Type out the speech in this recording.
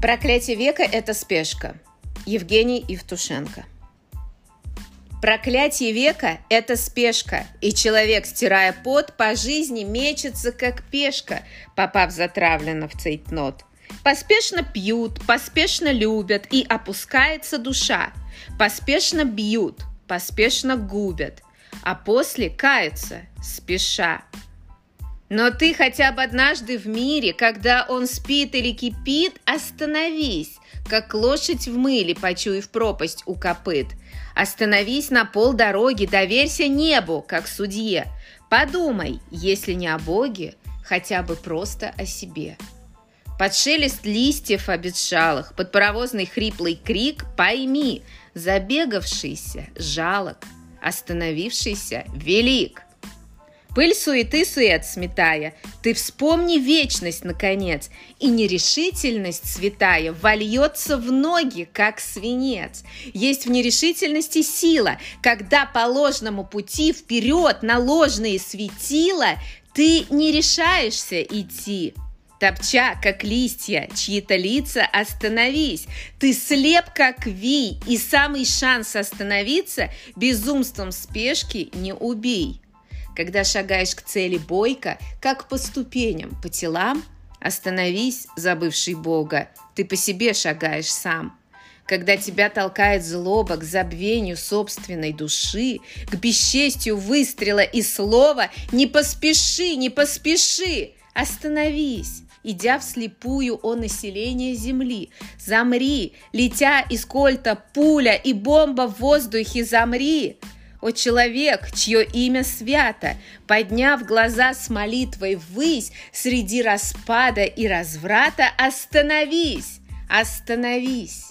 Проклятие века – это спешка. Евгений Евтушенко. Проклятие века – это спешка, и человек, стирая пот, по жизни мечется, как пешка, попав затравленно в цейтнот. Поспешно пьют, поспешно любят, и опускается душа. Поспешно бьют, поспешно губят, а после каются, спеша. Но ты хотя бы однажды в мире, когда он спит или кипит, остановись, как лошадь в мыле, почуяв пропасть у копыт. Остановись на полдороги, доверься небу, как судье. Подумай, если не о Боге, хотя бы просто о себе. Под шелест листьев обетшалых, под паровозный хриплый крик пойми, забегавшийся жалок, остановившийся велик. Пыль суеты сует сметая, ты вспомни вечность, наконец, и нерешительность святая вольется в ноги, как свинец. Есть в нерешительности сила, когда по ложному пути вперед на ложные светила ты не решаешься идти. Топча, как листья, чьи-то лица, остановись. Ты слеп, как вий, и самый шанс остановиться безумством спешки не убей. Когда шагаешь к цели бойко, как по ступеням, по телам, остановись, забывший Бога, ты по себе шагаешь сам. Когда тебя толкает злоба к забвению собственной души, к бесчестью выстрела и слова, не поспеши, не поспеши, остановись идя вслепую о население Земли. Замри, летя из кольта пуля и бомба в воздухе, замри. О человек, чье имя свято, подняв глаза с молитвой ввысь, среди распада и разврата, остановись, остановись.